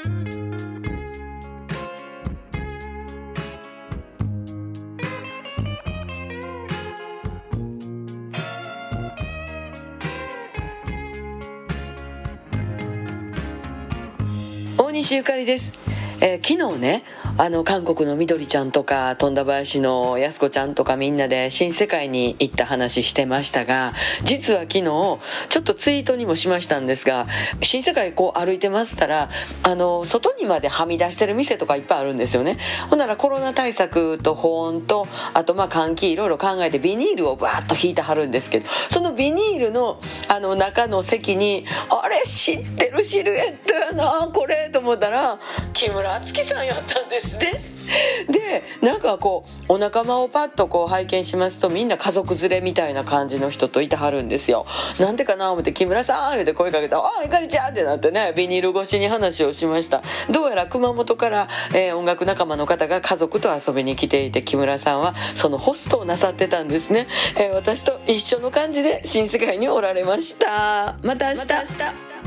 大西ゆかりです、えー昨日ねあの韓国のみどりちゃんとか富田林のやす子ちゃんとかみんなで新世界に行った話してましたが実は昨日ちょっとツイートにもしましたんですが新世界こう歩いてましたらあの外にまではみ出してる店とかいっぱいあるんですよね。ほんならコロナ対策と保温とあとまあ換気いろいろ考えてビニールをバーッと引いてはるんですけどそのビニールのあの中の席にあれ知ってるシルエットやなこれと思ったら木村敦樹さんやったんですね。でなんかこうお仲間をパッとこう拝見しますとみんな家族連れみたいな感じの人といてはるんですよ。なんでかな思って「木村さん」言うて声かけたら「ああゆかりちゃん」ってなってねビニール越しに話をしました。どうやら熊本から、えー音楽仲間の方が家族と遊びに来ていて木村さんはそのホストをなさってたんですね、えー私と一緒の感じで新世界におられました。また明日